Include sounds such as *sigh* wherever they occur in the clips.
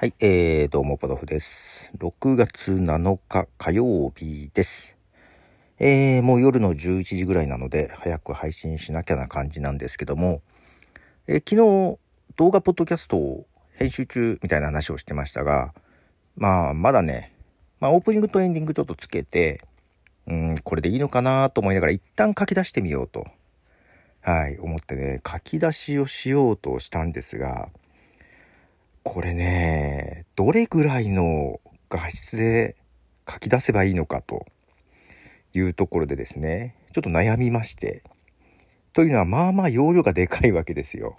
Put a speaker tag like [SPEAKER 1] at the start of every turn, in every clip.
[SPEAKER 1] はい、えー、どうも、ポドフです。6月7日火曜日です。えー、もう夜の11時ぐらいなので、早く配信しなきゃな感じなんですけども、えー昨日、動画ポッドキャストを編集中みたいな話をしてましたが、まあ、まだね、まあ、オープニングとエンディングちょっとつけて、うん、これでいいのかなと思いながら、一旦書き出してみようと、はい、思ってね、書き出しをしようとしたんですが、これね、どれぐらいの画質で書き出せばいいのかというところでですね、ちょっと悩みまして。というのは、まあまあ容量がでかいわけですよ。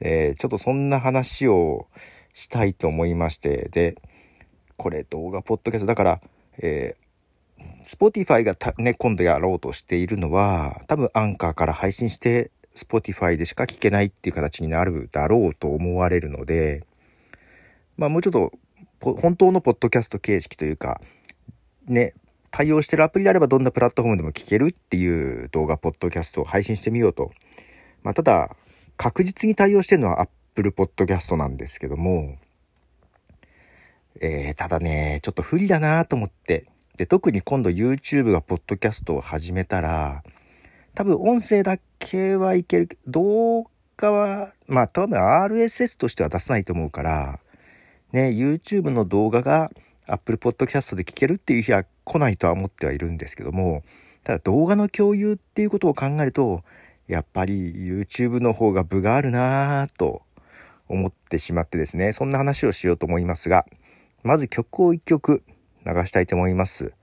[SPEAKER 1] えーちょっとそんな話をしたいと思いまして、で、これ動画、ポッドキャスト、だから、えー、Spotify がね、今度やろうとしているのは、多分アンカーから配信して、Spotify でしか聞けないっていう形になるだろうと思われるので、まあもうちょっと、本当のポッドキャスト形式というか、ね、対応してるアプリであればどんなプラットフォームでも聞けるっていう動画、ポッドキャストを配信してみようと。まあただ、確実に対応してるのは Apple Podcast なんですけども、えー、ただね、ちょっと不利だなと思って。で、特に今度 YouTube がポッドキャストを始めたら、多分音声だけはいける、動画は、まあ多分 RSS としては出さないと思うから、ね、YouTube の動画が Apple Podcast で聞けるっていう日は来ないとは思ってはいるんですけども、ただ動画の共有っていうことを考えると、やっぱり YouTube の方が分があるなぁと思ってしまってですね、そんな話をしようと思いますが、まず曲を一曲流したいと思います。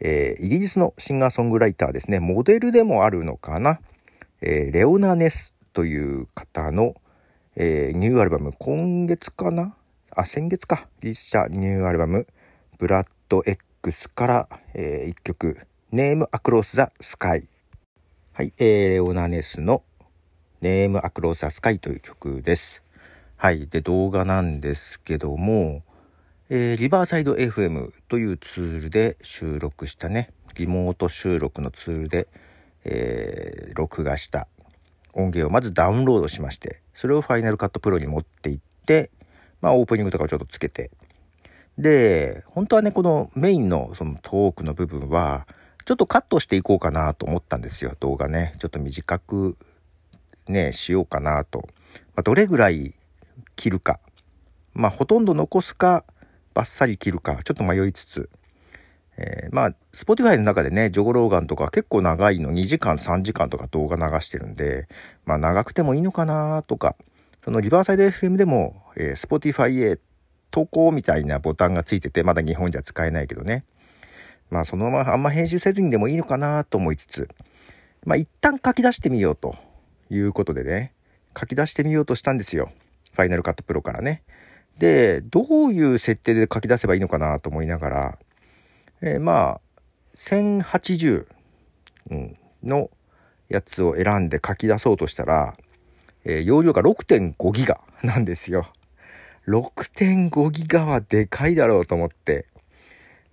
[SPEAKER 1] えーイギリスのシンガーソングライターですね、モデルでもあるのかな、えーレオナ・ネスという方の、えーニューアルバム、今月かな？あ、先月か、リリースしたニューアルバム、ブラッド X から、えー一曲、ネームアクロス・ザ・スカイ。はい、えーレオナ・ネスのネームアクロス・ザ・スカイという曲です。はい、で、動画なんですけども、えーリバーサイド FM というツールで収録したね、リモート収録のツールで、えー録画した音源をまずダウンロードしまして、それをファイナルカットプロに持っていって、まあオープニングとかをちょっとつけて、で、本当はね、このメインのそのトークの部分は、ちょっとカットしていこうかなと思ったんですよ、動画ね。ちょっと短くね、しようかなと。まあ、どれぐらい切るか。まあ、ほとんど残すか、バッサリ切るか、ちょっと迷いつつ。えーまあ、Spotify の中でね、ジョゴローガンとか結構長いの2時間3時間とか動画流してるんで、まあ長くてもいいのかなとか、そのリバーサイド FM でも、えー Spotify へ投稿みたいなボタンがついてて、まだ日本じゃ使えないけどね。まあそのままあんま編集せずにでもいいのかなと思いつつ、まあ一旦書き出してみようということでね、書き出してみようとしたんですよ。ファイナルカットプロからね。で、どういう設定で書き出せばいいのかなと思いながら、えーまあ、1080うんのやつを選んで書き出そうとしたら、えー容量が6.5ギガなんですよ。6.5ギガはでかいだろうと思って。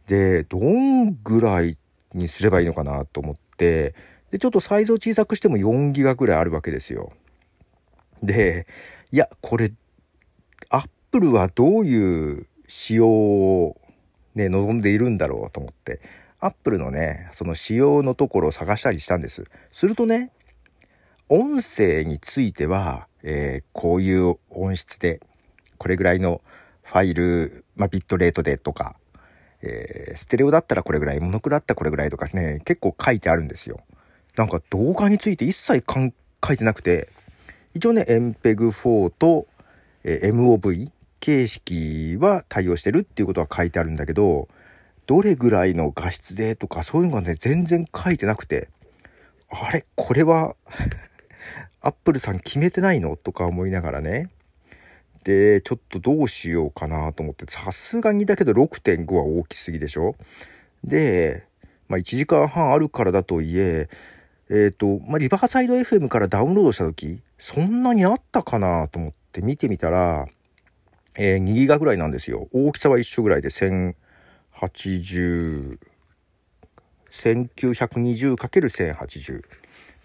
[SPEAKER 1] で、どんぐらいにすればいいのかなと思って、で、ちょっとサイズを小さくしても4ギガぐらいあるわけですよ。で、いや、これ、プルはどういう仕様をね、望んでいるんだろうと思って、アップルのね、その仕様のところを探したりしたんです。するとね、音声については、えーこういう音質で、これぐらいのファイル、まあ、ビットレートでとか、えーステレオだったらこれぐらい、モノクロだったらこれぐらいとかね、結構書いてあるんですよ。なんか動画について一切書いてなくて、一応ね、MPEG4 と、えー MOV 形式は対応してるっていうことは書いてあるんだけど、どれぐらいの画質でとかそういうのがね、全然書いてなくて、あれこれは、*laughs* アップルさん決めてないのとか思いながらね。で、ちょっとどうしようかなと思って、さすがにだけど6.5は大きすぎでしょで、まあ1時間半あるからだといえ、えっ、と、まあリバーサイド FM からダウンロードした時、そんなにあったかなと思って見てみたら、えー2ギガぐらいなんですよ。大きさは一緒ぐらいで1080、1920×1080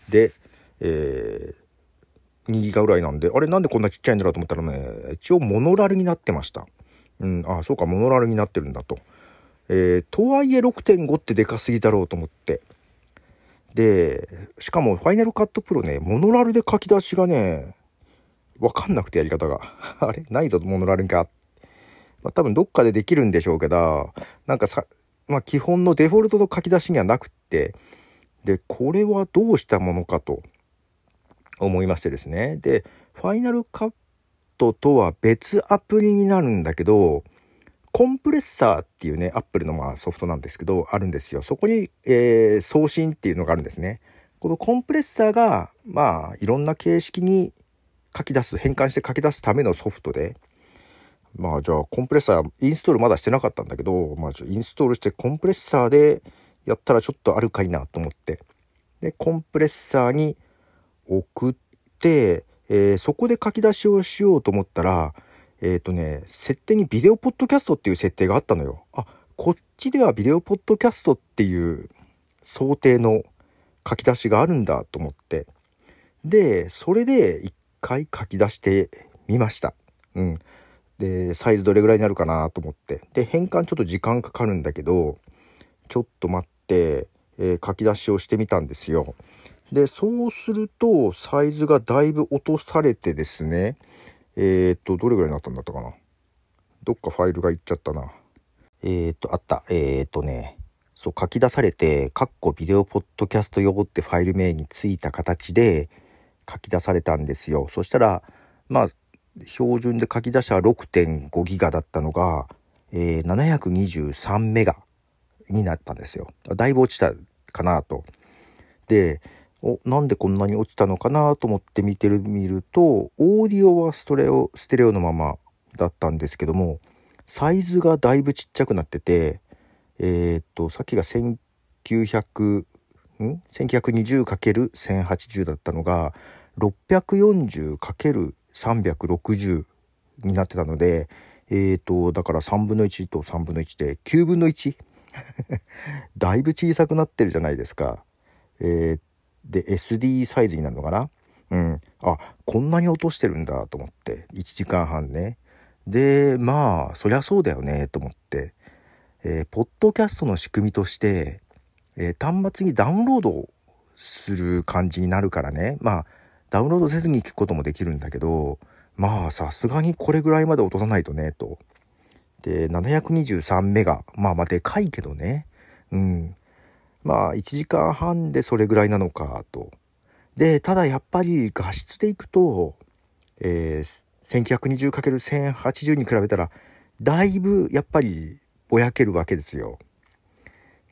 [SPEAKER 1] で、えー2ギガぐらいなんで、あれなんでこんなちっちゃいんだろうと思ったらね、一応モノラルになってました。うん、あ、そうか、モノラルになってるんだと。えー、とはいえ6.5ってでかすぎだろうと思って。で、しかもファイナルカットプロね、モノラルで書き出しがね、わかんなくてやり方が。*laughs* あれ？ないぞ、モノラルか。まあ、多分どっかでできるんでしょうけど、なんかさ、まあ、基本のデフォルトの書き出しにはなくって、で、これはどうしたものかと思いましてですね。で、ファイナルカットとは別アプリになるんだけど、コンプレッサーっていうね、アップルのまあソフトなんですけど、あるんですよ。そこに、えー、送信っていうのがあるんですね。このコンプレッサーが、まあ、いろんな形式に書き出す、変換して書き出すためのソフトで、まあ、じゃあ、コンプレッサー、インストールまだしてなかったんだけど、まあ、インストールしてコンプレッサーでやったらちょっとあるかいなと思って、で、コンプレッサーに送って、えー、そこで書き出しをしようと思ったら、えっ、ー、とね、設定にビデオポッドキャストっていう設定があったのよ。あ、こっちではビデオポッドキャストっていう想定の書き出しがあるんだと思って。で、それで一回書き出してみました。うん。で、サイズどれぐらいになるかなと思って。で、変換ちょっと時間かかるんだけど、ちょっと待って、えー、書き出しをしてみたんですよ。で、そうすると、サイズがだいぶ落とされてですね、えー、っと、どれぐらいになったんだったかな。どっかファイルがいっちゃったな。えー、っと、あった。えー、っとね、そう、書き出されて、カッコビデオポッドキャスト用ってファイル名についた形で書き出されたんですよ。そしたら、まあ、標準で書き出した6.5ギガだったのが、えー、723メガになったんですよ。だいぶ落ちたかなと。で、おなんでこんなに落ちたのかなと思って見てる見るとオーディオはストレオステレオのままだったんですけどもサイズがだいぶちっちゃくなっててえー、っとさっきが1900ん？1920×1080 だったのが 640×360 になってたのでえー、とだから3分の1と3分の1で9分の1 *laughs* だいぶ小さくなってるじゃないですか。えー、で SD サイズになるのかな？うん。あこんなに落としてるんだと思って1時間半ね。でまあそりゃそうだよねと思って、えー、ポッドキャストの仕組みとして、えー、端末にダウンロードする感じになるからね。まあダウンロードせずに聞くこともできるんだけどまあさすがにこれぐらいまで落とさないとねと。で723メガまあまあでかいけどねうんまあ1時間半でそれぐらいなのかと。で、ただやっぱり画質でいくと、えー、1920×1080 に比べたら、だいぶやっぱりぼやけるわけですよ。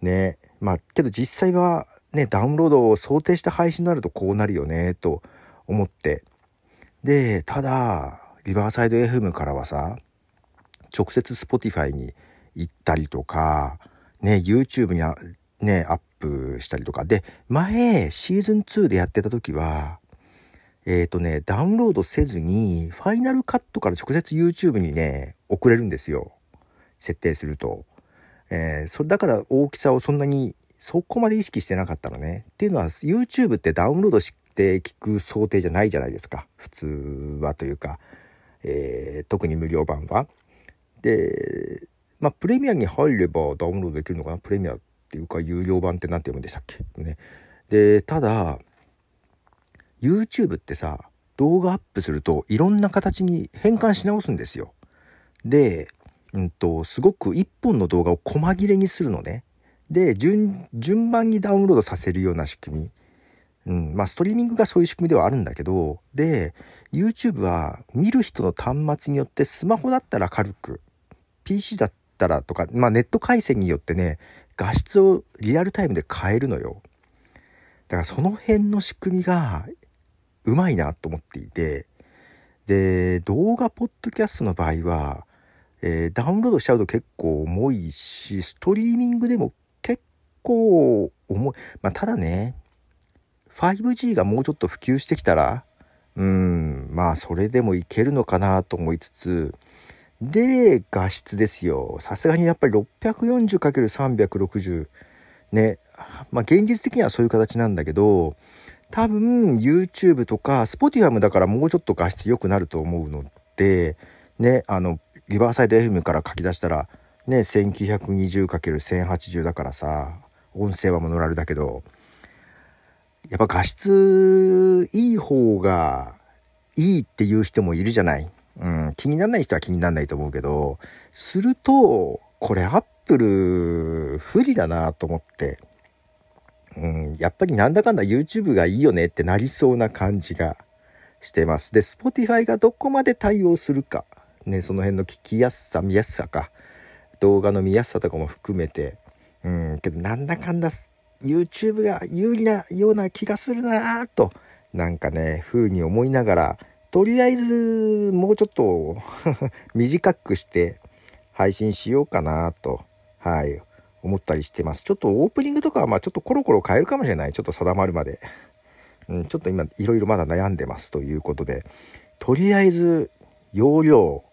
[SPEAKER 1] ね。まあ、けど実際はね、ダウンロードを想定した配信になるとこうなるよね、と思って。で、ただ、リバーサイド FM からはさ、直接 Spotify に行ったりとか、ね、YouTube にね、アップしたりとか。で、前、シーズン2でやってた時は、えっ、ー、とね、ダウンロードせずに、ファイナルカットから直接 YouTube にね、送れるんですよ。設定すると。えー、それだから大きさをそんなに、そこまで意識してなかったのね。っていうのは、YouTube ってダウンロードして聞く想定じゃないじゃないですか。普通はというか、えー、特に無料版は。で、まあ、プレミアに入ればダウンロードできるのかな？プレミアっていうか有料版って何て読むんでしたっけ？ね。で、ただ、YouTube ってさ、動画アップするといろんな形に変換し直すんですよ。で、うんと、すごく一本の動画を細切れにするのね。で、順番にダウンロードさせるような仕組み。うん、まあ、ストリーミングがそういう仕組みではあるんだけど、で、YouTube は見る人の端末によってスマホだったら軽く、PC だったらとか、まあ、ネット回線によってね、画質をリアルタイムで変えるのよ。だからその辺の仕組みがうまいなと思っていて、で、動画ポッドキャストの場合は、えー、ダウンロードしちゃうと結構重いし、ストリーミングでも結構重い。まあ、ただね、5G がもうちょっと普及してきたら、うん、まあそれでもいけるのかなと思いつつ、で、画質ですよ。さすがにやっぱり 640×360 ね。まあ現実的にはそういう形なんだけど、多分 YouTube とか Spotify だからもうちょっと画質良くなると思うので、ね、あの、リバーサイド FM から書き出したらね 1920×1080 だからさ音声はモノラルだけどやっぱ画質いい方がいいっていう人もいるじゃない。うん、気にならない人は気にならないと思うけど、すると、これアップル不利だなと思って、うん、やっぱりなんだかんだ YouTube がいいよねってなりそうな感じがしてます。で、Spotify がどこまで対応するか、ね、その辺の聞きやすさ、見やすさか、動画の見やすさとかも含めて、うん、けどなんだかんだ YouTube が有利なような気がするなぁと、なんかね、風に思いながら、とりあえずもうちょっと *laughs* 短くして配信しようかなと、はい、思ったりしてます。ちょっとオープニングとかはまあちょっとコロコロ変えるかもしれない。ちょっと定まるまで。うん、ちょっと今いろいろまだ悩んでますということで、とりあえず容量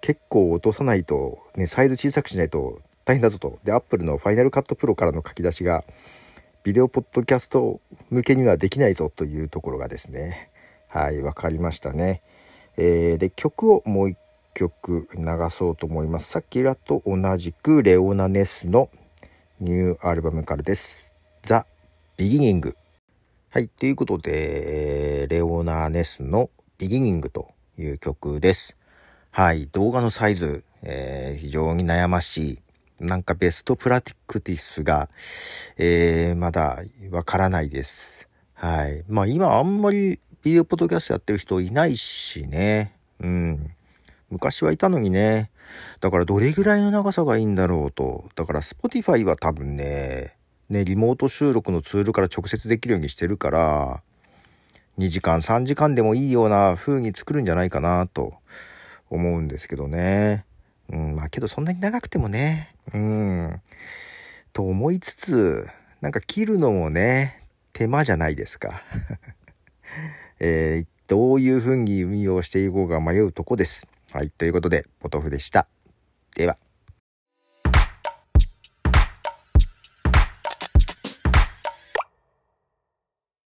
[SPEAKER 1] 結構落とさないと、ね、サイズ小さくしないと大変だぞと。で、Apple の Final Cut Pro からの書き出しが、ビデオポッドキャスト向けにはできないぞというところがですね。はい分かりましたね、えー、で曲をもう一曲流そうと思います。さっきらと同じくレオナ・ネスのニューアルバムからです。ザ・ビギニングはいということでレオナ・ネスのビギニングという曲です。はい動画のサイズ、えー、非常に悩ましい。なんかベストプラティクティスが、えー、まだわからないです。はい。まあ今あんまりビデオポッドキャストやってる人いないしね。うん。昔はいたのにね。だからどれぐらいの長さがいいんだろうと。だから Spotify は多分ね、ね、リモート収録のツールから直接できるようにしてるから、2時間、3時間でもいいような風に作るんじゃないかなと思うんですけどね。うん、まあけどそんなに長くてもね、うん、と思いつつ、なんか切るのもね、手間じゃないですか。*laughs* えー、どういう風に運用していこうか迷うとこです。はい、ということで、ポトフでした。では